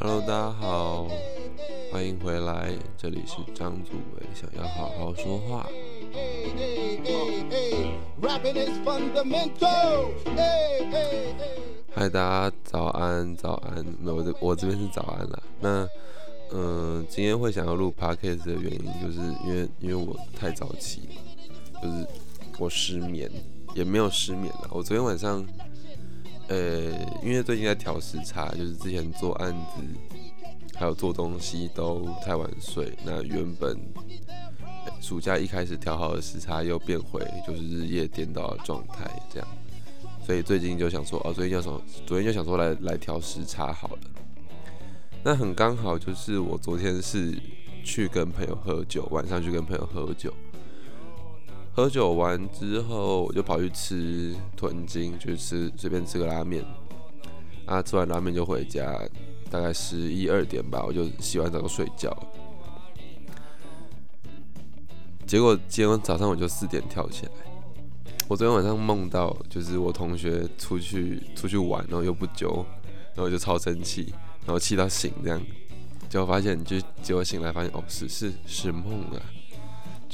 Hello，大家好，欢迎回来，这里是张祖伟，想要好好说话。嗨，大家早安，早安，没有，我这我这边是早安了。那，嗯，今天会想要录 podcast 的原因，就是因为因为我太早起了，就是我失眠，也没有失眠了。我昨天晚上。呃，因为最近在调时差，就是之前做案子还有做东西都太晚睡。那原本暑假一开始调好的时差又变回就是日夜颠倒的状态，这样。所以最近就想说，哦，昨天就想，昨天就想说来来调时差好了。那很刚好，就是我昨天是去跟朋友喝酒，晚上去跟朋友喝酒。喝酒完之后，我就跑去吃豚筋，就吃随便吃个拉面。啊，吃完拉面就回家，大概十一二点吧，我就洗完澡就睡觉。结果今天早上我就四点跳起来。我昨天晚上梦到，就是我同学出去出去玩，然后又不揪，然后就超生气，然后气到醒这样。结果发现，就结果醒来发现，哦，是是是梦啊。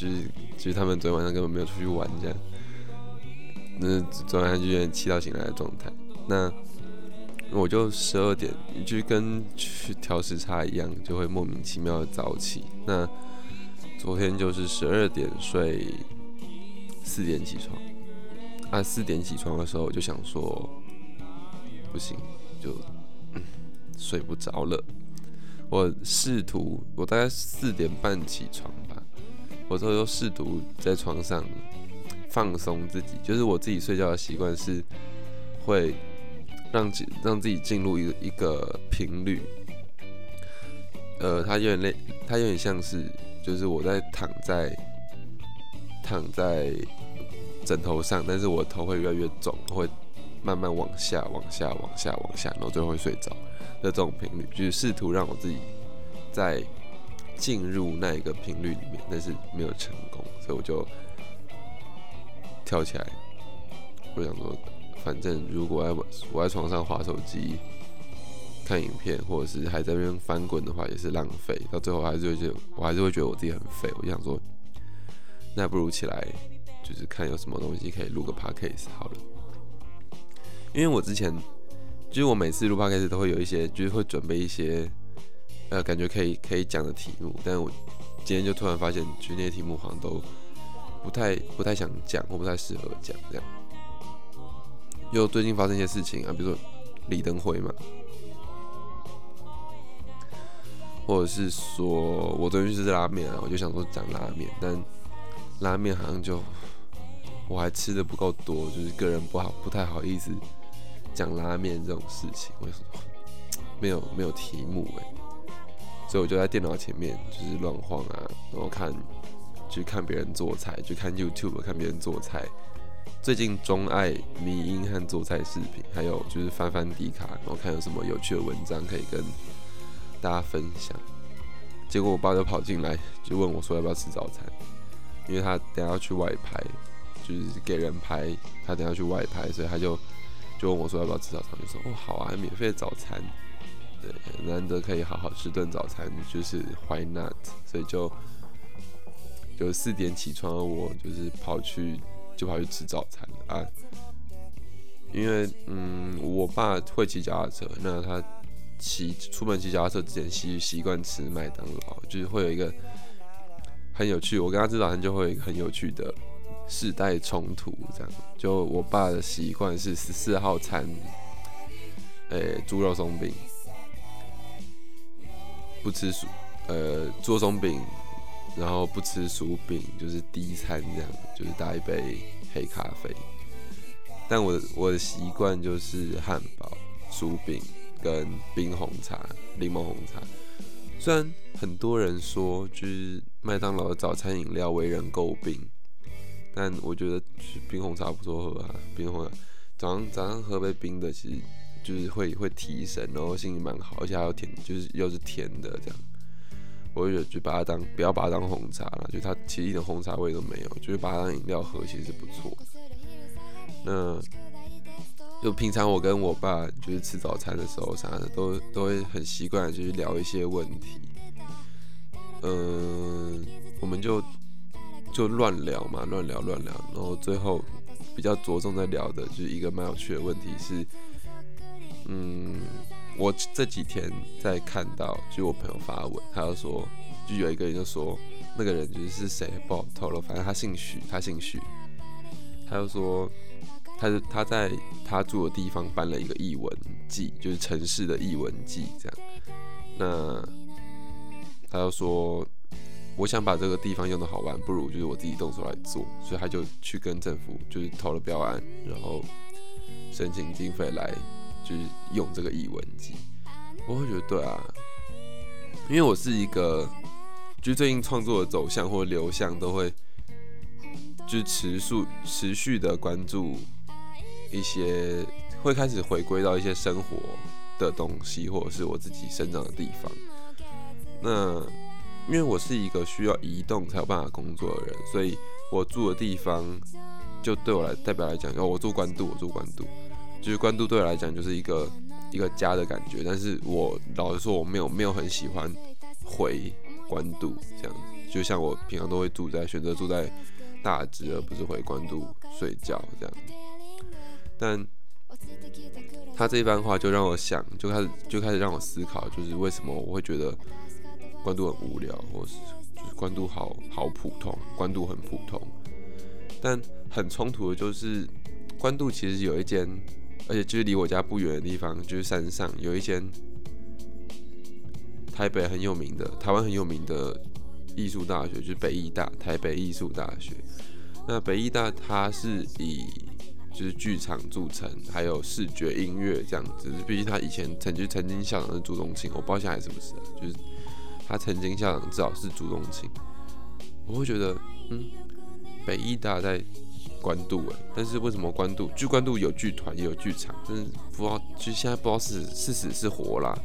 就是，其实他们昨天晚上根本没有出去玩，这样，那昨晚上就有点气到醒来的状态。那我就十二点，就跟去调时差一样，就会莫名其妙的早起。那昨天就是十二点睡，四点起床。啊，四点起床的时候，我就想说，不行，就睡不着了。我试图，我大概四点半起床。我都又试图在床上放松自己，就是我自己睡觉的习惯是会让自让自己进入一个一个频率，呃，它有点类，它有点像是就是我在躺在躺在枕头上，但是我头会越来越重，会慢慢往下往下往下往下，然后最后会睡着的这种频率，就是试图让我自己在。进入那一个频率里面，但是没有成功，所以我就跳起来。我想说，反正如果我我在床上划手机、看影片，或者是还在那边翻滚的话，也是浪费。到最后还是会觉得，我还是会觉得我自己很废。我就想说，那不如起来，就是看有什么东西可以录个 podcast 好了。因为我之前，就是我每次录 podcast 都会有一些，就是会准备一些。呃，感觉可以可以讲的题目，但我今天就突然发现，其实那些题目好像都不太不太想讲，或不太适合讲这样。又最近发生一些事情啊，比如说李登辉嘛，或者是说我昨天去吃拉面啊，我就想说讲拉面，但拉面好像就我还吃的不够多，就是个人不好不太好意思讲拉面这种事情，为什么没有没有题目哎？所以我就在电脑前面就是乱晃啊，然后看，去看别人做菜，去看 YouTube 看别人做菜。最近钟爱迷音和做菜视频，还有就是翻翻迪卡，然后看有什么有趣的文章可以跟大家分享。结果我爸就跑进来，就问我说要不要吃早餐，因为他等下要去外拍，就是给人拍，他等下去外拍，所以他就就问我说要不要吃早餐，就说哦好啊，免费的早餐。对，难得可以好好吃顿早餐，就是 Why not？所以就就四点起床，我就是跑去就跑去吃早餐啊。因为嗯，我爸会骑脚踏车，那他骑出门骑脚踏车之前习习惯吃麦当劳，就是会有一个很有趣。我跟他吃早餐就会很有趣的世代冲突，这样。就我爸的习惯是十四号餐，诶，猪肉松饼。不吃薯，呃，做松饼，然后不吃薯饼，就是低餐这样，就是打一杯黑咖啡。但我我的习惯就是汉堡、薯饼跟冰红茶、柠檬红茶。虽然很多人说就是麦当劳的早餐饮料为人诟病，但我觉得冰红茶不错喝啊。冰红茶早上早上喝杯冰的，其实。就是会会提神，然后心情蛮好，而且还有甜，就是又是甜的这样。我就觉得就把它当不要把它当红茶了，就它其实一点红茶味都没有，就是把它当饮料喝其实是不错。那就平常我跟我爸就是吃早餐的时候啥的，都都会很习惯就是聊一些问题。嗯，我们就就乱聊嘛，乱聊乱聊，然后最后比较着重在聊的就是一个蛮有趣的问题是，嗯，我这几天在看到，就我朋友发文，他就说，就有一个人就说，那个人就是谁不好透露，反正他姓许，他姓许，他就说，他是他在他住的地方办了一个译文季，就是城市的译文季这样，那。他就说：“我想把这个地方用的好玩，不如就是我自己动手来做。”所以他就去跟政府就是投了标案，然后申请经费来就是用这个译文机。我会觉得对啊，因为我是一个就最近创作的走向或流向都会就是持续持续的关注一些会开始回归到一些生活的东西，或者是我自己生长的地方。那因为我是一个需要移动才有办法工作的人，所以我住的地方就对我来代表来讲，哦，我住关渡，我住关渡，就是关渡对我来讲就是一个一个家的感觉。但是我老实说，我没有没有很喜欢回关渡这样，就像我平常都会住在选择住在大直，而不是回关渡睡觉这样。但他这番话就让我想，就开始就开始让我思考，就是为什么我会觉得。关渡很无聊，或是就是关渡好好普通，关渡很普通。但很冲突的就是，关渡其实有一间，而且就是离我家不远的地方，就是山上有一间台北很有名的、台湾很有名的艺术大学，就是北艺大，台北艺术大学。那北艺大它是以就是剧场著称，还有视觉音乐这样子。毕竟他以前曾经曾经校长是朱宗庆，我不知道现在是不是，就是。他曾经校长至少是主动情，我会觉得，嗯，北艺大在关渡哎，但是为什么关渡？据关渡有剧团也有剧场，但是不知道，就现在不知道是是死是活啦。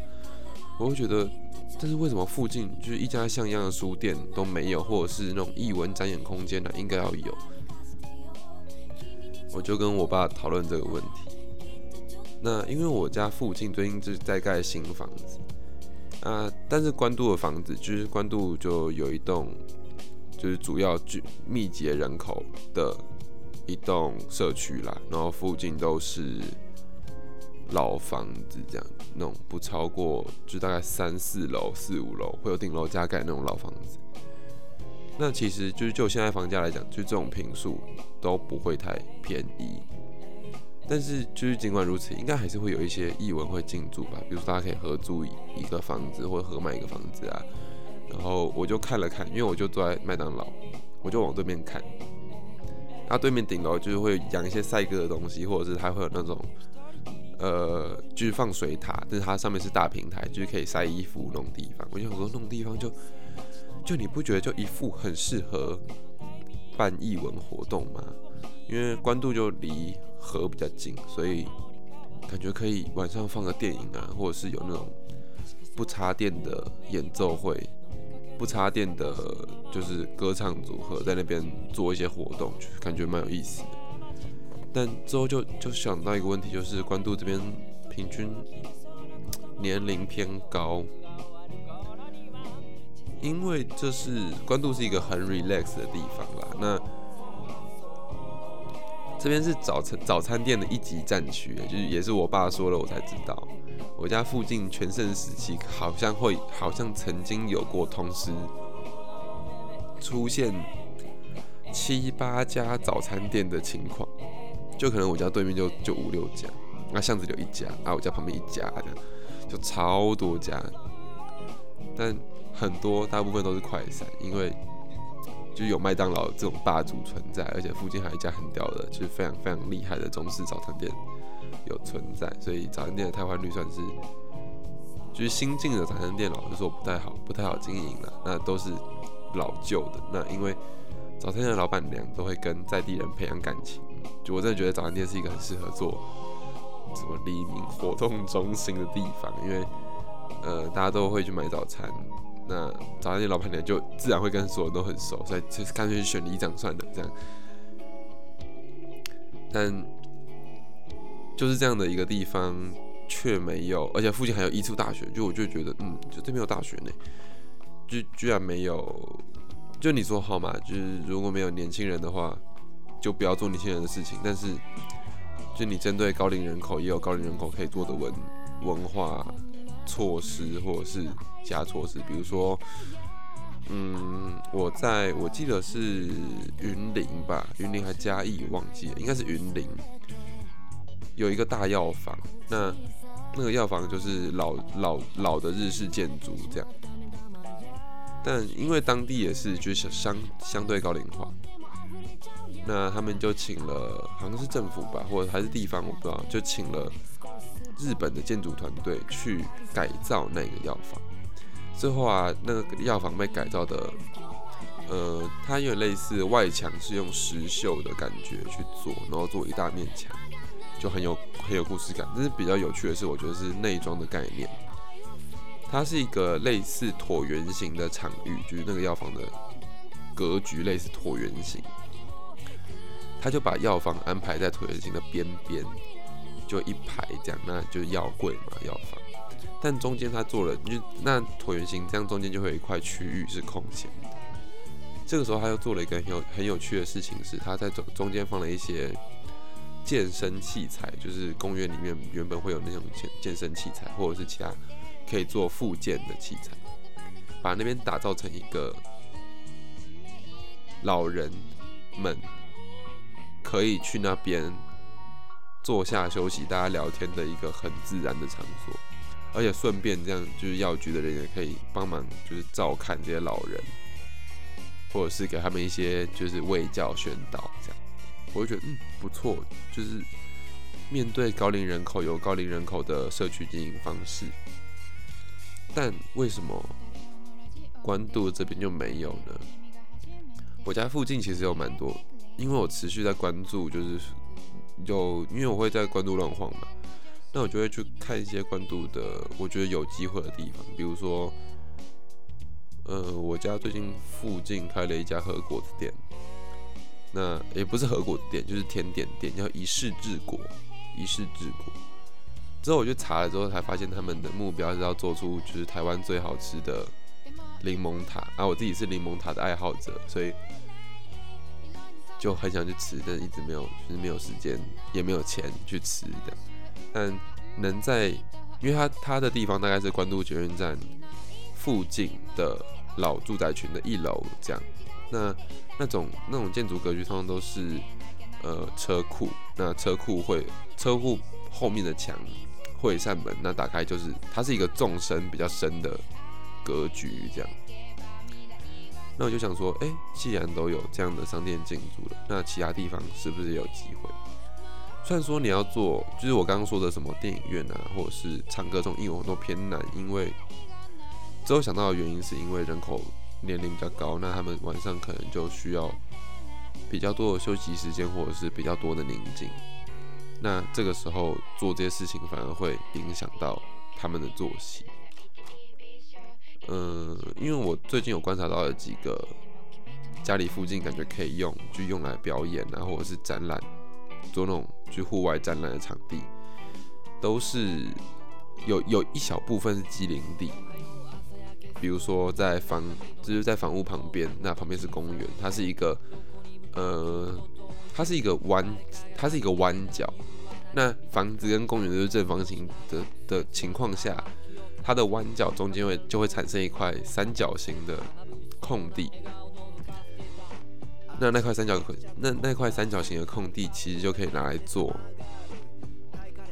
我会觉得，但是为什么附近就是一家像样的书店都没有，或者是那种艺文展演空间呢？应该要有。我就跟我爸讨论这个问题。那因为我家附近最近就是在盖新房子。啊，但是关渡的房子就是关渡就有一栋，就是主要聚密集人口的一栋社区啦，然后附近都是老房子，这样那种不超过就大概三四楼、四五楼会有顶楼加盖那种老房子。那其实就是就现在房价来讲，就这种平数都不会太便宜。但是就是尽管如此，应该还是会有一些译文会进驻吧，比如说大家可以合租一个房子或者合买一个房子啊。然后我就看了看，因为我就坐在麦当劳，我就往对面看，那对面顶楼就是会养一些赛鸽的东西，或者是它会有那种呃，就是放水塔，但是它上面是大平台，就是可以晒衣服那种地方。我想说，那种地方就就你不觉得就一副很适合办译文活动吗？因为关渡就离。河比较近，所以感觉可以晚上放个电影啊，或者是有那种不插电的演奏会，不插电的，就是歌唱组合在那边做一些活动，就感觉蛮有意思的。但之后就就想到一个问题，就是关渡这边平均年龄偏高，因为这是关渡是一个很 relax 的地方啦。那这边是早餐早餐店的一级战区，就是也是我爸说了我才知道。我家附近全盛时期好像会好像曾经有过同时出现七八家早餐店的情况，就可能我家对面就就五六家，那巷子里有一家，啊我家旁边一家这样，就超多家，但很多大部分都是快餐，因为。就有麦当劳这种霸主存在，而且附近还有一家很屌的，就是非常非常厉害的中式早餐店有存在，所以早餐店的汰换率算是，就是新进的早餐店老实说不太好，不太好经营了。那都是老旧的，那因为早餐店的老板娘都会跟在地人培养感情，就我真的觉得早餐店是一个很适合做什么黎明活动中心的地方，因为呃大家都会去买早餐。那早餐店老板娘就自然会跟所有人都很熟，所以就干脆选里长算了这样。但就是这样的一个地方，却没有，而且附近还有一处大学，就我就觉得，嗯，就这边有大学呢，就居然没有，就你说好嘛，就是如果没有年轻人的话，就不要做年轻人的事情，但是，就你针对高龄人口，也有高龄人口可以做的文文化措施，或者是其他措施，比如说。嗯，我在我记得是云林吧，云林还嘉义，忘记了，应该是云林，有一个大药房。那那个药房就是老老老的日式建筑这样，但因为当地也是就是相相对高龄化，那他们就请了好像是政府吧，或者还是地方，我不知道，就请了日本的建筑团队去改造那个药房。最后啊，那个药房被改造的，呃，它有点类似外墙是用石锈的感觉去做，然后做一大面墙，就很有很有故事感。但是比较有趣的是，我觉得是内装的概念，它是一个类似椭圆形的场域，就是那个药房的格局类似椭圆形，他就把药房安排在椭圆形的边边，就一排这样，那就是药柜嘛，药房。但中间他做了，就那椭圆形这样中间就会有一块区域是空闲的。这个时候他又做了一个很有很有趣的事情，是他在中中间放了一些健身器材，就是公园里面原本会有那种健健身器材，或者是其他可以做复健的器材，把那边打造成一个老人们可以去那边坐下休息、大家聊天的一个很自然的场所。而且顺便这样，就是药局的人也可以帮忙，就是照看这些老人，或者是给他们一些就是卫教宣导这样。我就觉得嗯不错，就是面对高龄人口有高龄人口的社区经营方式。但为什么关渡这边就没有呢？我家附近其实有蛮多，因为我持续在关注，就是有因为我会在关渡乱晃嘛。那我就会去看一些关渡的，我觉得有机会的地方，比如说，呃，我家最近附近开了一家和果子店，那也不是和果店，就是甜点店，叫一世治果，一世治果。之后我就查了之后，才发现他们的目标是要做出就是台湾最好吃的柠檬塔，啊，我自己是柠檬塔的爱好者，所以就很想去吃，但一直没有，就是没有时间，也没有钱去吃的。但能在，因为它它的地方大概是关渡捷运站附近的老住宅群的一楼这样，那那种那种建筑格局通常都是呃车库，那车库会车库后面的墙会有扇门，那打开就是它是一个纵深比较深的格局这样，那我就想说，哎，既然都有这样的商店进驻了，那其他地方是不是有机会？虽然说你要做，就是我刚刚说的什么电影院啊，或者是唱歌这种应用都偏难，因为之后想到的原因是因为人口年龄比较高，那他们晚上可能就需要比较多的休息时间，或者是比较多的宁静。那这个时候做这些事情反而会影响到他们的作息。嗯，因为我最近有观察到了几个家里附近感觉可以用，就用来表演啊，或者是展览。做那种去户外展览的场地，都是有有一小部分是机灵地，比如说在房就是在房屋旁边，那旁边是公园，它是一个呃，它是一个弯，它是一个弯角，那房子跟公园都是正方形的的情况下，它的弯角中间会就会产生一块三角形的空地。那那块三角那那块三角形的空地，其实就可以拿来做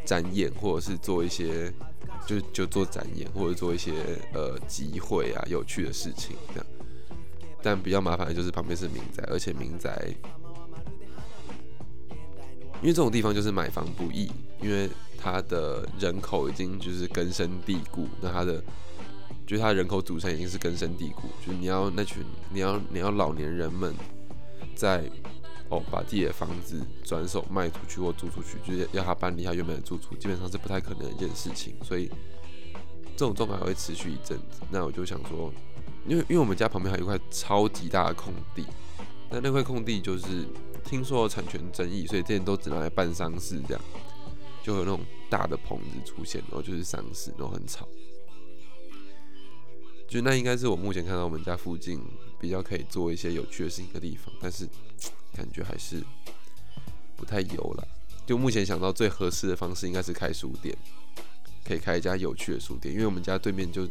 展演，或者是做一些就就做展演，或者做一些呃集会啊有趣的事情这样。但比较麻烦的就是旁边是民宅，而且民宅因为这种地方就是买房不易，因为它的人口已经就是根深蒂固，那它的就是它人口组成已经是根深蒂固，就是你要那群你要你要老年人们。在哦，把自己的房子转手卖出去或租出去，就是要他搬离他原本的住处，基本上是不太可能的一件事情。所以这种状况会持续一阵子。那我就想说，因为因为我们家旁边还有一块超级大的空地，那那块空地就是听说产权争议，所以这些都只拿来办丧事这样。就有那种大的棚子出现，然后就是丧事，然后很吵。就那应该是我目前看到我们家附近比较可以做一些有趣的事情的地方，但是感觉还是不太有了。就目前想到最合适的方式，应该是开书店，可以开一家有趣的书店，因为我们家对面就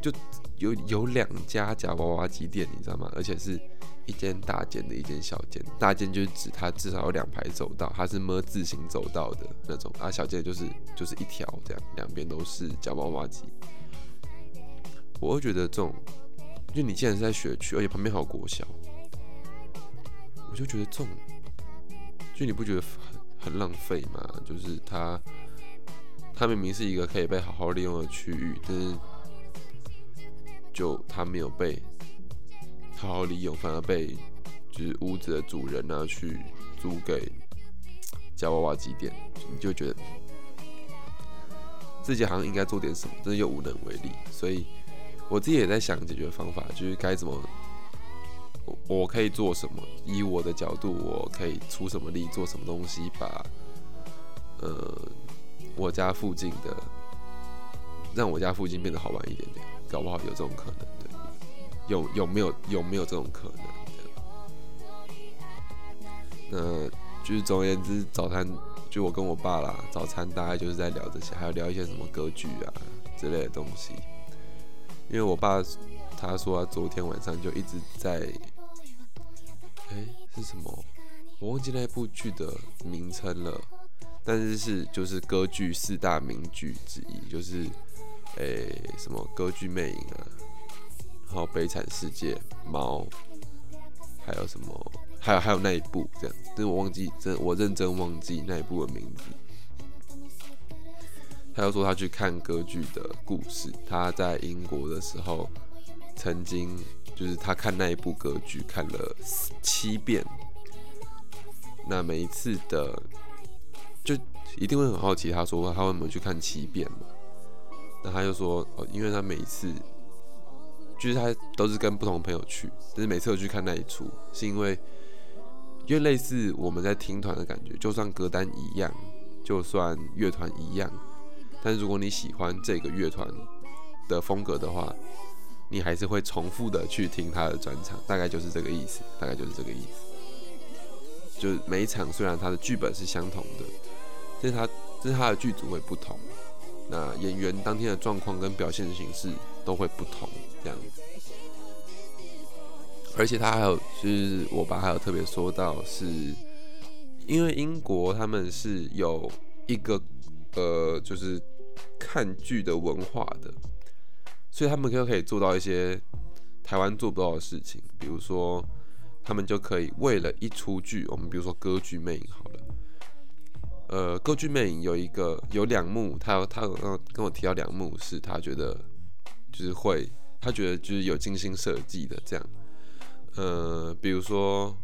就有有两家夹娃娃机店，你知道吗？而且是一间大间的一间小间，大间就是指它至少有两排走道，它是么字形走道的那种啊，小间就是就是一条这样，两边都是夹娃娃机。我会觉得这种，就你既然是在学区，而且旁边还有国小，我就觉得这种，就你不觉得很很浪费吗？就是它，它明明是一个可以被好好利用的区域，但是就它没有被好好利用，反而被就是屋子的主人拿去租给夹娃娃机店，你就觉得自己好像应该做点什么，但是又无能为力，所以。我自己也在想解决方法，就是该怎么，我我可以做什么？以我的角度，我可以出什么力，做什么东西，把呃我家附近的，让我家附近变得好玩一点点，搞不好有这种可能，对？有有没有有没有这种可能？那就是总而言之，早餐就我跟我爸啦，早餐大概就是在聊这些，还有聊一些什么歌剧啊之类的东西。因为我爸他说他昨天晚上就一直在，哎是什么？我忘记那部剧的名称了，但是是就是歌剧四大名剧之一，就是哎什么歌剧魅影啊，然后悲惨世界、猫，还有什么？还有还有那一部这样，但是我忘记真我认真忘记那一部的名字。他又说他去看歌剧的故事。他在英国的时候，曾经就是他看那一部歌剧看了七遍。那每一次的，就一定会很好奇。他说他为什么去看七遍嘛？那他就说哦，因为他每一次就是他都是跟不同朋友去，但是每次都去看那一出，是因为因为类似我们在听团的感觉，就算歌单一样，就算乐团一样。但是如果你喜欢这个乐团的风格的话，你还是会重复的去听他的专场，大概就是这个意思，大概就是这个意思。就是每一场虽然他的剧本是相同的，但是他但是他的剧组会不同，那演员当天的状况跟表现形式都会不同，这样子。而且他还有就是我爸还有特别说到，是因为英国他们是有一个呃就是。看剧的文化的，所以他们就可以做到一些台湾做不到的事情，比如说，他们就可以为了一出剧，我们比如说歌剧魅影好了，呃，歌剧魅影有一个有两幕，他他跟我提到两幕是他觉得就是会，他觉得就是有精心设计的这样，呃，比如说。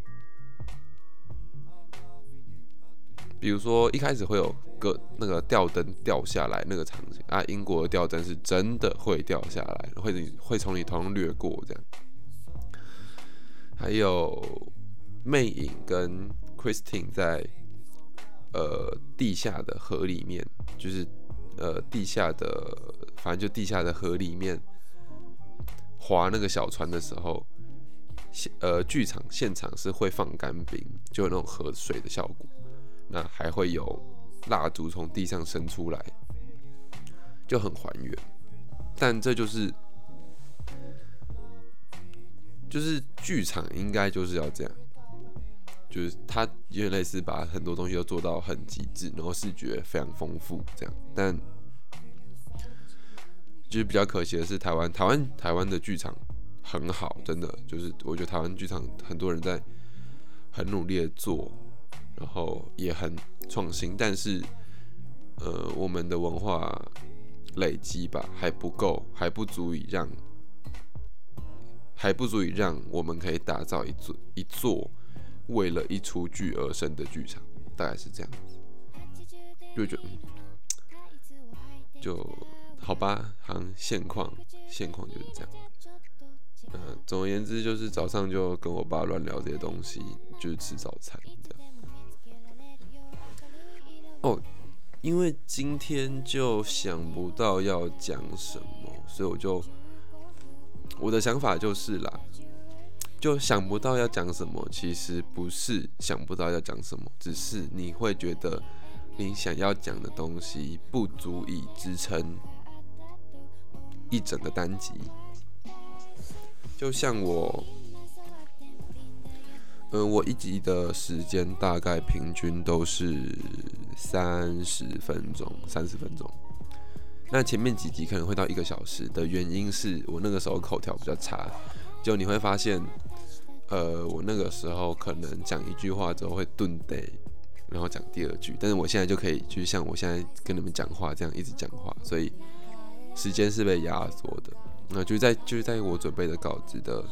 比如说一开始会有个那个吊灯掉下来那个场景啊，英国的吊灯是真的会掉下来，会会从你头上掠过这样。还有魅影跟 Christine 在呃地下的河里面，就是呃地下的，反正就地下的河里面划那个小船的时候，现呃剧场现场是会放干冰，就有那种河水的效果。那还会有蜡烛从地上伸出来，就很还原。但这就是，就是剧场应该就是要这样，就是它有点类似把很多东西都做到很极致，然后视觉非常丰富这样。但就是比较可惜的是，台湾台湾台湾的剧场很好，真的就是我觉得台湾剧场很多人在很努力的做。然后也很创新，但是，呃，我们的文化累积吧还不够，还不足以让，还不足以让我们可以打造一座一座为了一出剧而生的剧场，大概是这样。就觉得，嗯就好吧，好像现况现况就是这样。嗯，总而言之，就是早上就跟我爸乱聊这些东西，就是吃早餐。哦，因为今天就想不到要讲什么，所以我就我的想法就是啦，就想不到要讲什么。其实不是想不到要讲什么，只是你会觉得你想要讲的东西不足以支撑一整个单集。就像我。嗯，我一集的时间大概平均都是三十分钟，三十分钟。那前面几集可能会到一个小时的原因是我那个时候口条比较差，就你会发现，呃，我那个时候可能讲一句话之后会顿得，然后讲第二句，但是我现在就可以，就像我现在跟你们讲话这样一直讲话，所以时间是被压缩的。那就在就是在我准备的稿子的。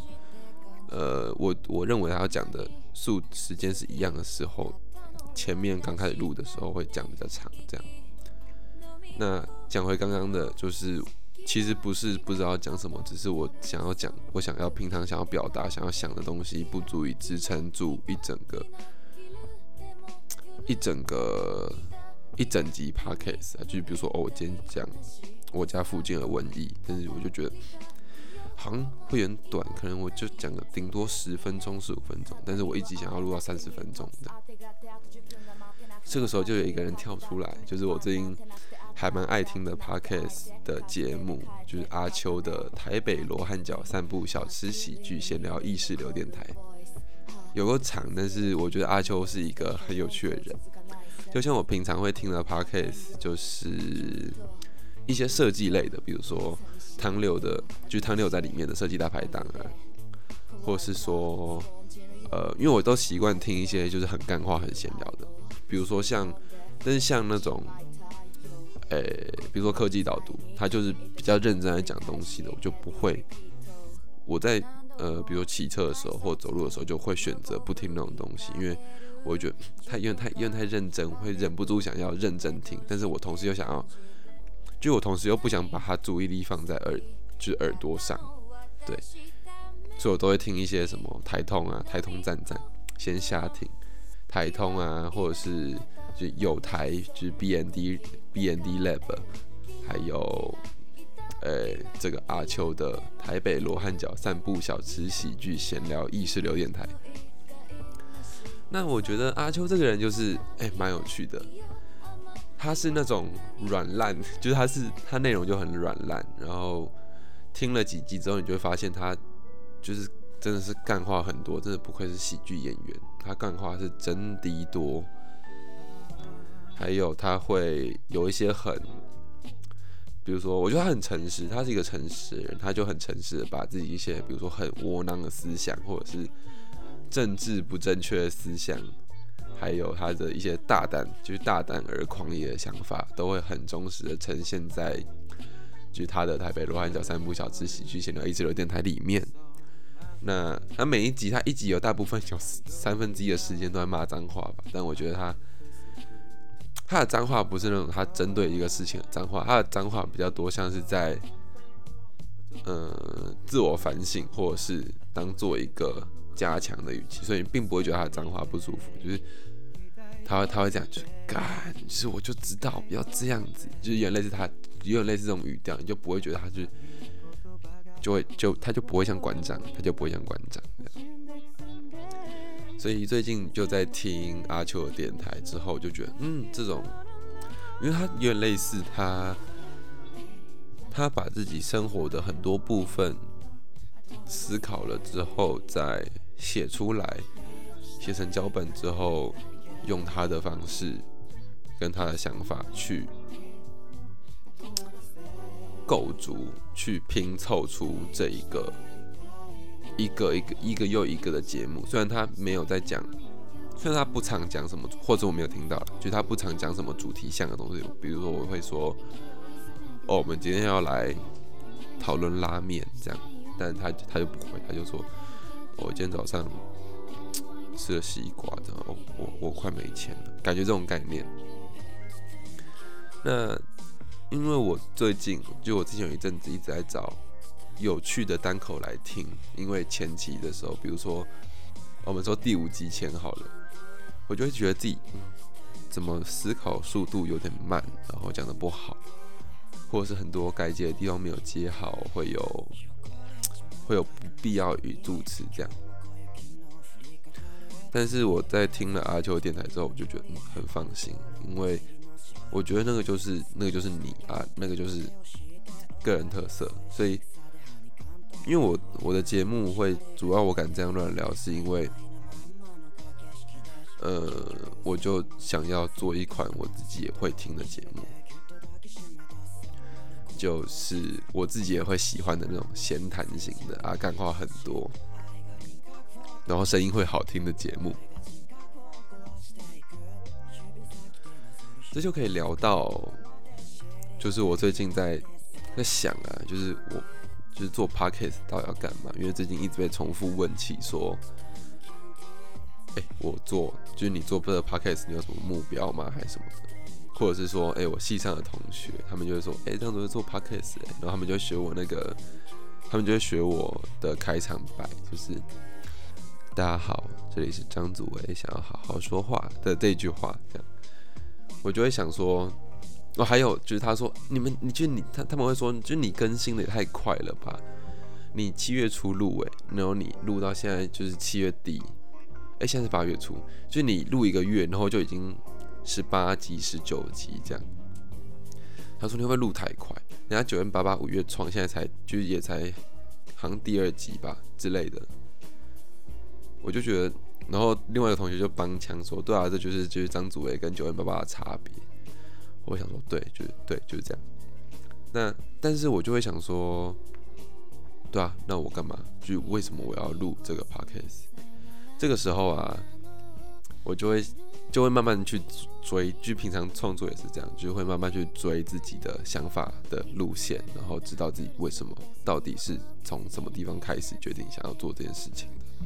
呃，我我认为他要讲的数时间是一样的时候，前面刚开始录的时候会讲比较长，这样。那讲回刚刚的，就是其实不是不知道讲什么，只是我想要讲，我想要平常想要表达、想要想的东西不足以支撑住一整个一整个一整集 podcast 啊，就比如说哦，我今天讲我家附近的瘟疫，但是我就觉得。好像会很短，可能我就讲个顶多十分钟、十五分钟，但是我一集想要录到三十分钟的。这个时候就有一个人跳出来，就是我最近还蛮爱听的 podcast 的节目，就是阿秋的台北罗汉角散步小吃喜剧闲聊意识流电台。有个长，但是我觉得阿秋是一个很有趣的人。就像我平常会听的 podcast，就是一些设计类的，比如说。汤六的，就是汤六在里面的设计大排档啊，或者是说，呃，因为我都习惯听一些就是很干话、很闲聊的，比如说像，但是像那种，呃，比如说科技导读，他就是比较认真在讲东西的，我就不会，我在呃，比如说骑车的时候或走路的时候，就会选择不听那种东西，因为我觉得太因为太因为太认真，会忍不住想要认真听，但是我同时又想要。就我同时又不想把他注意力放在耳，就是耳朵上，对，所以我都会听一些什么台通啊、台通站站，先瞎听，台通啊，或者是就有台就是 B N D B N D Lab，还有呃这个阿秋的台北罗汉角散步小吃喜剧闲聊意识流电台。那我觉得阿秋这个人就是哎蛮有趣的。他是那种软烂，就是他是他内容就很软烂，然后听了几集之后，你就会发现他就是真的是干话很多，真的不愧是喜剧演员，他干话是真的多。还有他会有一些很，比如说，我觉得他很诚实，他是一个诚实的人，他就很诚实的把自己一些，比如说很窝囊的思想，或者是政治不正确的思想。还有他的一些大胆，就是大胆而狂野的想法，都会很忠实的呈现在，就是他的台北罗汉角三部小吃喜剧闲聊一直流电台里面。那他每一集，他一集有大部分有三分之一的时间都在骂脏话吧？但我觉得他他的脏话不是那种他针对一个事情的脏话，他的脏话比较多，像是在呃自我反省，或者是当做一个加强的语气，所以并不会觉得他的脏话不舒服，就是。他会他会这样，就干，就是我就知道不要这样子，就是有点类似他，有点类似这种语调，你就不会觉得他就就会就他就不会像馆长，他就不会像馆长这样。所以最近就在听阿秋的电台之后，就觉得嗯，这种，因为他有点类似他，他把自己生活的很多部分思考了之后再写出来，写成脚本之后。用他的方式跟他的想法去构筑、去拼凑出这一个一个一个一个又一个的节目。虽然他没有在讲，虽然他不常讲什么，或者我没有听到，就他不常讲什么主题项的东西。比如说，我会说：“哦，我们今天要来讨论拉面。”这样，但他他就不会，他就说：“我今天早上。”吃了西瓜，然后我我快没钱了，感觉这种概念。那因为我最近就我之前有一阵子一直在找有趣的单口来听，因为前期的时候，比如说我们说第五集前好了，我就会觉得自己怎么思考速度有点慢，然后讲的不好，或者是很多该接的地方没有接好，会有会有不必要语助词这样。但是我在听了阿秋的电台之后，我就觉得很放心，因为我觉得那个就是那个就是你啊，那个就是个人特色。所以，因为我我的节目会主要我敢这样乱聊，是因为，呃，我就想要做一款我自己也会听的节目，就是我自己也会喜欢的那种闲谈型的啊，干话很多。然后声音会好听的节目，这就可以聊到，就是我最近在在想啊，就是我就是做 podcast 到底要干嘛？因为最近一直被重复问起，说，哎，我做就是你做这个 podcast，你有什么目标吗？还是什么的？或者是说，哎，我系上的同学，他们就会说，哎，这样子会做 podcast，然后他们就会学我那个，他们就会学我的开场白，就是。大家好，这里是张祖维，想要好好说话的这句话，这样我就会想说，哦，还有就是他说，你们，你就你他他们会说，就你更新的也太快了吧？你七月初录诶，然后你录到现在就是七月底，哎，现在是八月初，就你录一个月，然后就已经十八集、十九集这样。他说你会不会录太快？人家九月八八五月创，现在才就是也才好像第二集吧之类的。我就觉得，然后另外一个同学就帮腔说：“对啊，这就是就是张祖伟跟九万八八的差别。”我想说：“对，就是对，就是这样。”那但是我就会想说：“对啊，那我干嘛？就为什么我要录这个 podcast？” 这个时候啊，我就会就会慢慢去追，就平常创作也是这样，就会慢慢去追自己的想法的路线，然后知道自己为什么到底是从什么地方开始决定想要做这件事情的。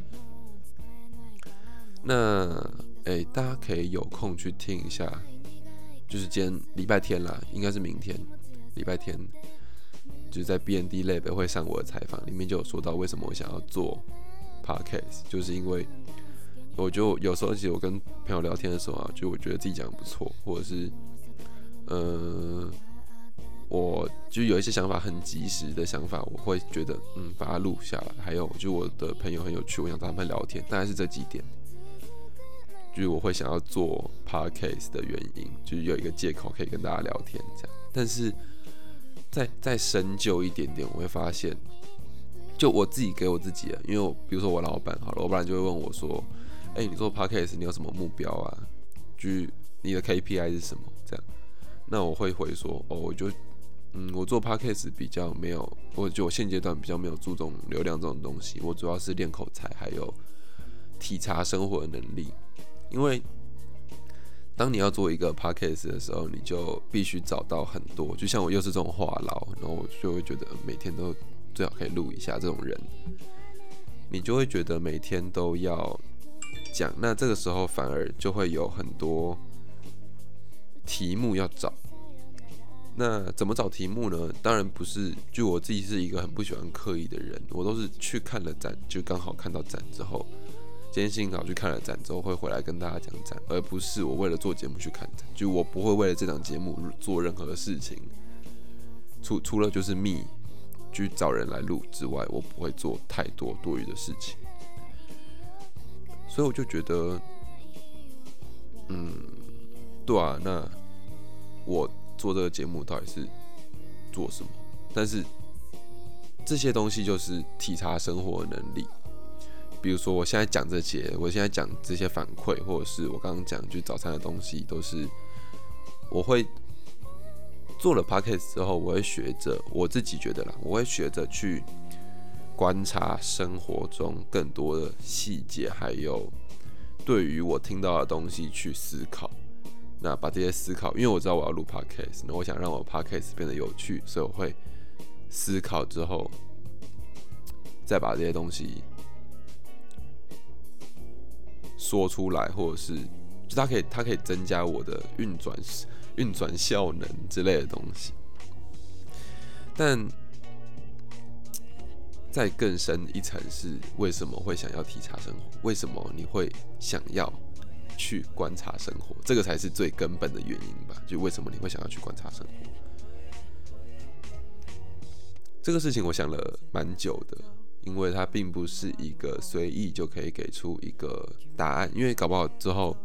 那诶，大家可以有空去听一下，就是今天礼拜天啦，应该是明天礼拜天，就是在 B N D Lab 会上我的采访，里面就有说到为什么我想要做 Podcast，就是因为我就有时候其实我跟朋友聊天的时候啊，就我觉得自己讲的不错，或者是呃，我就有一些想法很及时的想法，我会觉得嗯把它录下来，还有就我的朋友很有趣，我想跟他们聊天，大概是这几点。就是我会想要做 podcast 的原因，就是有一个借口可以跟大家聊天这样。但是再再深究一点点，我会发现，就我自己给我自己的，因为我比如说我老板好了，我老板就会问我说：“哎，你做 podcast 你有什么目标啊？就是你的 KPI 是什么？”这样，那我会回说：“哦，我就嗯，我做 podcast 比较没有，我就我现阶段比较没有注重流量这种东西，我主要是练口才，还有体察生活的能力。”因为当你要做一个 podcast 的时候，你就必须找到很多，就像我又是这种话痨，然后我就会觉得每天都最好可以录一下这种人，你就会觉得每天都要讲，那这个时候反而就会有很多题目要找。那怎么找题目呢？当然不是，就我自己是一个很不喜欢刻意的人，我都是去看了展，就刚好看到展之后。今天幸好去看了展之后，会回来跟大家讲展，而不是我为了做节目去看展。就我不会为了这档节目做任何事情，除除了就是密去找人来录之外，我不会做太多多余的事情。所以我就觉得，嗯，对啊，那我做这个节目到底是做什么？但是这些东西就是体察生活的能力。比如说，我现在讲这些，我现在讲这些反馈，或者是我刚刚讲就早餐的东西，都是我会做了 podcast 之后，我会学着我自己觉得啦，我会学着去观察生活中更多的细节，还有对于我听到的东西去思考。那把这些思考，因为我知道我要录 podcast，那我想让我 podcast 变得有趣，所以我会思考之后再把这些东西。说出来，或者是就它可以，它可以增加我的运转运转效能之类的东西。但再更深一层是，为什么会想要体察生活？为什么你会想要去观察生活，这个才是最根本的原因吧？就为什么你会想要去观察生活？这个事情我想了蛮久的，因为它并不是一个随意就可以给出一个答案，因为搞不好之后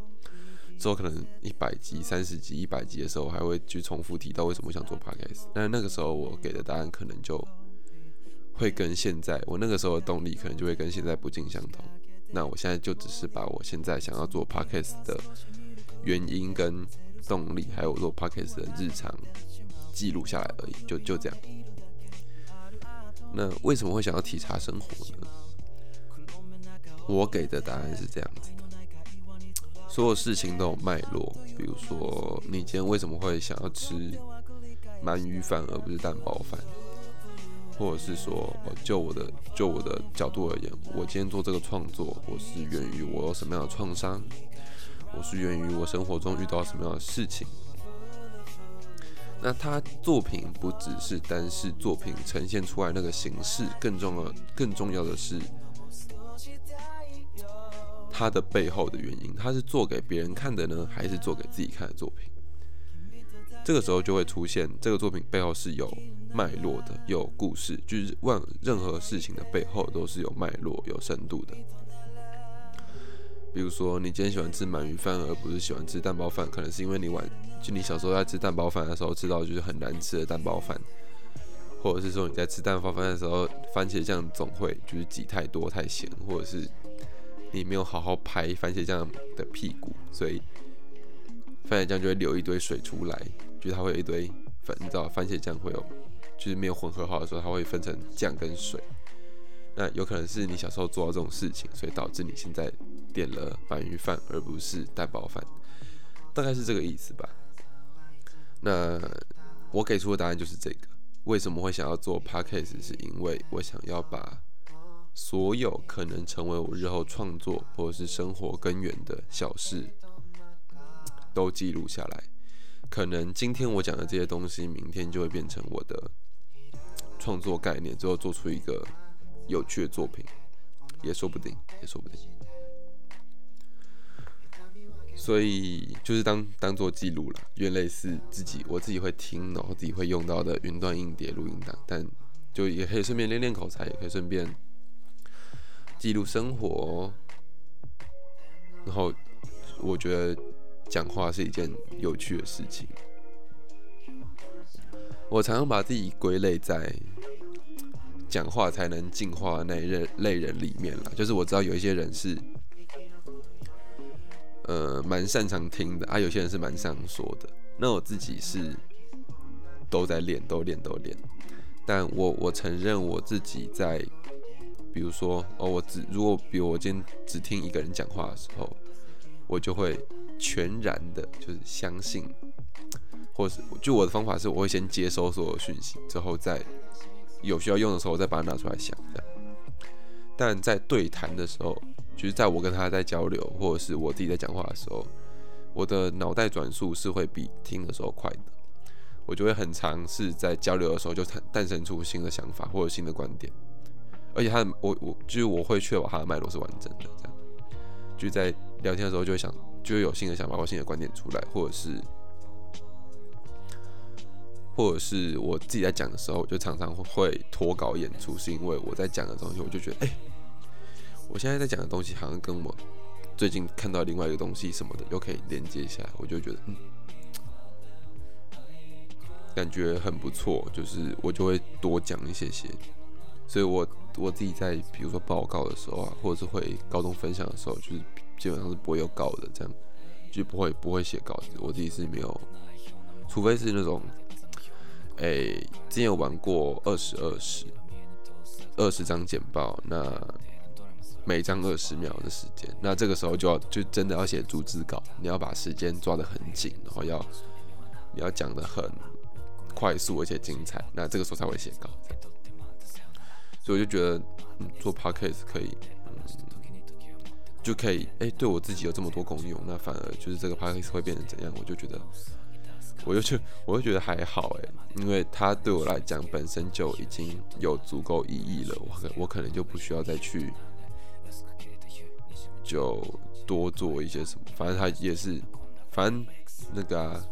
之后可能一百集、三十集、一百集的时候，还会去重复提到为什么想做 podcast，但是那个时候我给的答案可能就会跟现在我那个时候的动力可能就会跟现在不尽相同。那我现在就只是把我现在想要做 podcast 的原因跟动力，还有做 podcast 的日常记录下来而已，就就这样。那为什么会想要体察生活呢？我给的答案是这样子的：所有事情都有脉络。比如说，你今天为什么会想要吃鳗鱼饭而不是蛋包饭？或者是说，就我的就我的角度而言，我今天做这个创作，我是源于我有什么样的创伤？我是源于我生活中遇到什么样的事情？那他作品不只是单是作品呈现出来那个形式，更重要更重要的是他的背后的原因。他是做给别人看的呢，还是做给自己看的作品？这个时候就会出现，这个作品背后是有脉络的，有故事，就是万任何事情的背后都是有脉络、有深度的。比如说，你今天喜欢吃鳗鱼饭，而不是喜欢吃蛋包饭，可能是因为你晚就你小时候在吃蛋包饭的时候吃到就是很难吃的蛋包饭，或者是说你在吃蛋包饭的时候，番茄酱总会就是挤太多太咸，或者是你没有好好拍番茄酱的屁股，所以番茄酱就会流一堆水出来，就是它会有一堆粉，你知道番茄酱会有就是没有混合好的时候，它会分成酱跟水。那有可能是你小时候做到这种事情，所以导致你现在点了鳗鱼饭而不是蛋包饭，大概是这个意思吧。那我给出的答案就是这个。为什么会想要做 podcast？是因为我想要把所有可能成为我日后创作或者是生活根源的小事都记录下来。可能今天我讲的这些东西，明天就会变成我的创作概念，最后做出一个。有趣的作品，也说不定，也说不定。所以就是当当做记录了，原类似自己我自己会听，然后自己会用到的云端硬碟录音档，但就也可以顺便练练口才，也可以顺便记录生活。然后我觉得讲话是一件有趣的事情。我常常把自己归类在。讲话才能进化那一类人里面了，就是我知道有一些人是，呃，蛮擅长听的啊，有些人是蛮擅长说的。那我自己是都在练，都练，都练。但我我承认我自己在，比如说哦，我只如果比如我今天只听一个人讲话的时候，我就会全然的就是相信，或是就我的方法是，我会先接收所有讯息，之后再。有需要用的时候，再把它拿出来想。但在对谈的时候，就是在我跟他在交流，或者是我自己在讲话的时候，我的脑袋转速是会比听的时候快的。我就会很尝试在交流的时候就诞诞生出新的想法或者新的观点，而且他我我就是我会确保他的脉络是完整的。这样，就在聊天的时候就会想，就会有新的想法或新的观点出来，或者是。或者是我自己在讲的时候，就常常会脱稿演出，是因为我在讲的东西，我就觉得，哎，我现在在讲的东西好像跟我最近看到另外一个东西什么的，又可以连接起来，我就觉得，嗯，感觉很不错，就是我就会多讲一些些。所以我我自己在比如说报告的时候啊，或者是会高中分享的时候，就是基本上是不会有稿的，这样就不会不会写稿子，我自己是没有，除非是那种。诶，之前有玩过二十二十，二十张简报，那每张二十秒的时间，那这个时候就要就真的要写逐字稿，你要把时间抓得很紧，然后要你要讲的很快速而且精彩，那这个时候才会写稿。所以我就觉得，嗯，做 podcast 可以，嗯，就可以，诶，对我自己有这么多功用，那反而就是这个 podcast 会变成怎样，我就觉得。我就觉，我就觉得还好哎，因为它对我来讲本身就已经有足够意义了，我可我可能就不需要再去，就多做一些什么，反正他也是，反正那个啊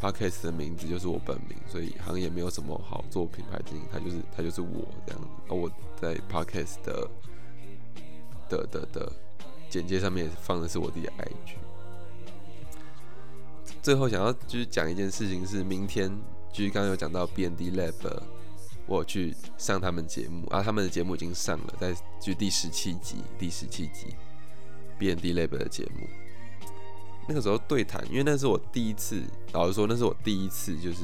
podcast 的名字就是我本名，所以好像也没有什么好做品牌经营，他就是他就是我这样子。而我在 podcast 的的的的简介上面放的是我自己的 IG。最后想要就是讲一件事情是，明天就是刚刚有讲到 BND Lab，我去上他们节目啊，他们的节目已经上了，在就第十七集，第十七集 BND Lab 的节目。那个时候对谈，因为那是我第一次，老实说，那是我第一次就是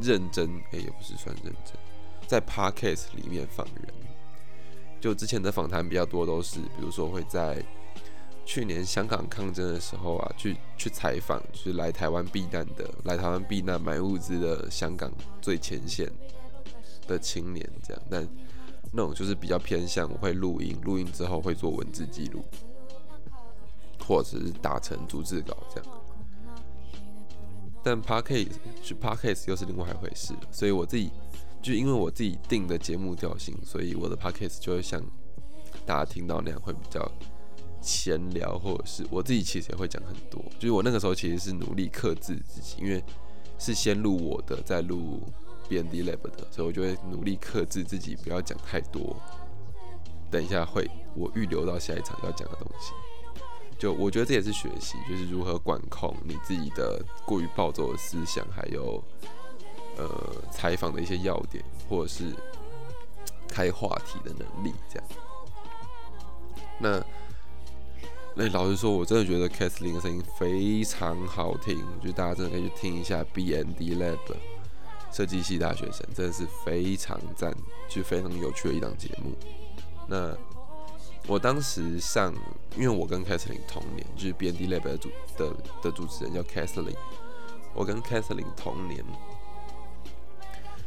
认真，哎，也不是算认真，在 Podcast 里面访人。就之前的访谈比较多，都是比如说会在。去年香港抗争的时候啊，去去采访，就是来台湾避难的，来台湾避难买物资的香港最前线的青年这样。但那种就是比较偏向我会录音，录音之后会做文字记录，或者是打成逐字稿这样。但 podcast 去 podcast 又是另外一回事，所以我自己就因为我自己定的节目调性，所以我的 podcast 就会像大家听到那样会比较。闲聊，或者是我自己其实也会讲很多，就是我那个时候其实是努力克制自己，因为是先录我的，再录 B N D Lab 的，所以我就会努力克制自己，不要讲太多。等一下会我预留到下一场要讲的东西，就我觉得这也是学习，就是如何管控你自己的过于暴走的思想，还有呃采访的一些要点，或者是开话题的能力，这样。那。那老实说，我真的觉得 Kathleen 的声音非常好听，就大家真的可以去听一下 BND Lab 设计系大学生，真的是非常赞，就非常有趣的一档节目。那我当时上，因为我跟 Kathleen 同年，就是 BND Lab 的主的的主持人叫 Kathleen，我跟 Kathleen 同年，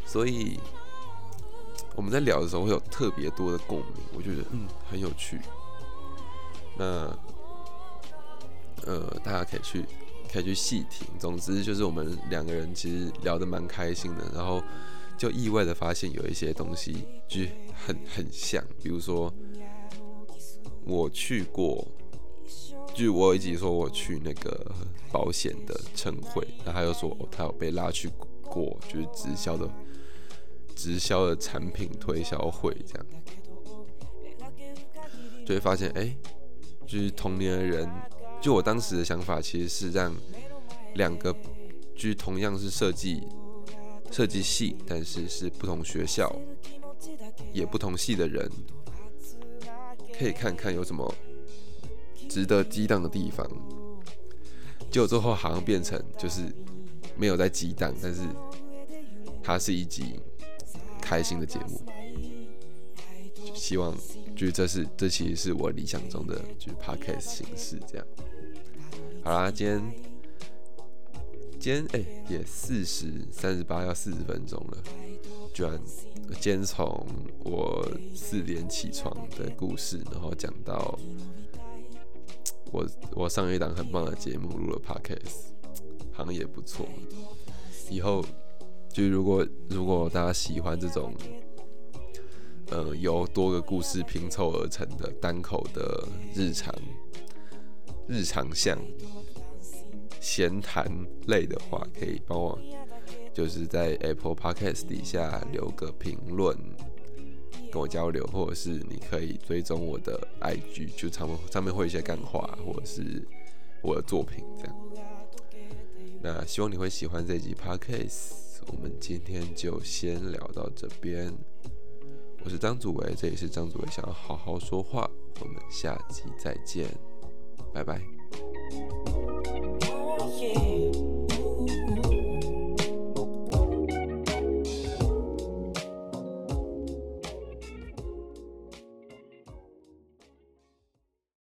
所以我们在聊的时候会有特别多的共鸣，我觉得嗯很有趣。那呃，大家可以去，可以去细听。总之就是我们两个人其实聊得蛮开心的，然后就意外的发现有一些东西就很很像，比如说我去过，就我一直说我去那个保险的晨会，然后他又说他有被拉去过，就是直销的直销的产品推销会这样，就会发现哎，就是同年的人。就我当时的想法，其实是让两个，就是同样是设计设计系，但是是不同学校也不同系的人，可以看看有什么值得激荡的地方。结果最后好像变成就是没有在激荡，但是它是一集开心的节目。希望就是这是这其实是我理想中的就是 podcast 形式这样。好啦，今天今天哎也四十三十八要四十分钟了，居然今天从我四点起床的故事，然后讲到我我上一档很棒的节目录了 podcast，好像也不错。以后就如果如果大家喜欢这种，呃由多个故事拼凑而成的单口的日常日常像。闲谈类的话，可以帮我就是在 Apple Podcast 底下留个评论，跟我交流，或者是你可以追踪我的 IG，就上面上面会一些干话，或者是我的作品这样。那希望你会喜欢这集 Podcast，我们今天就先聊到这边。我是张祖维，这里是张祖维想要好好说话，我们下集再见，拜拜。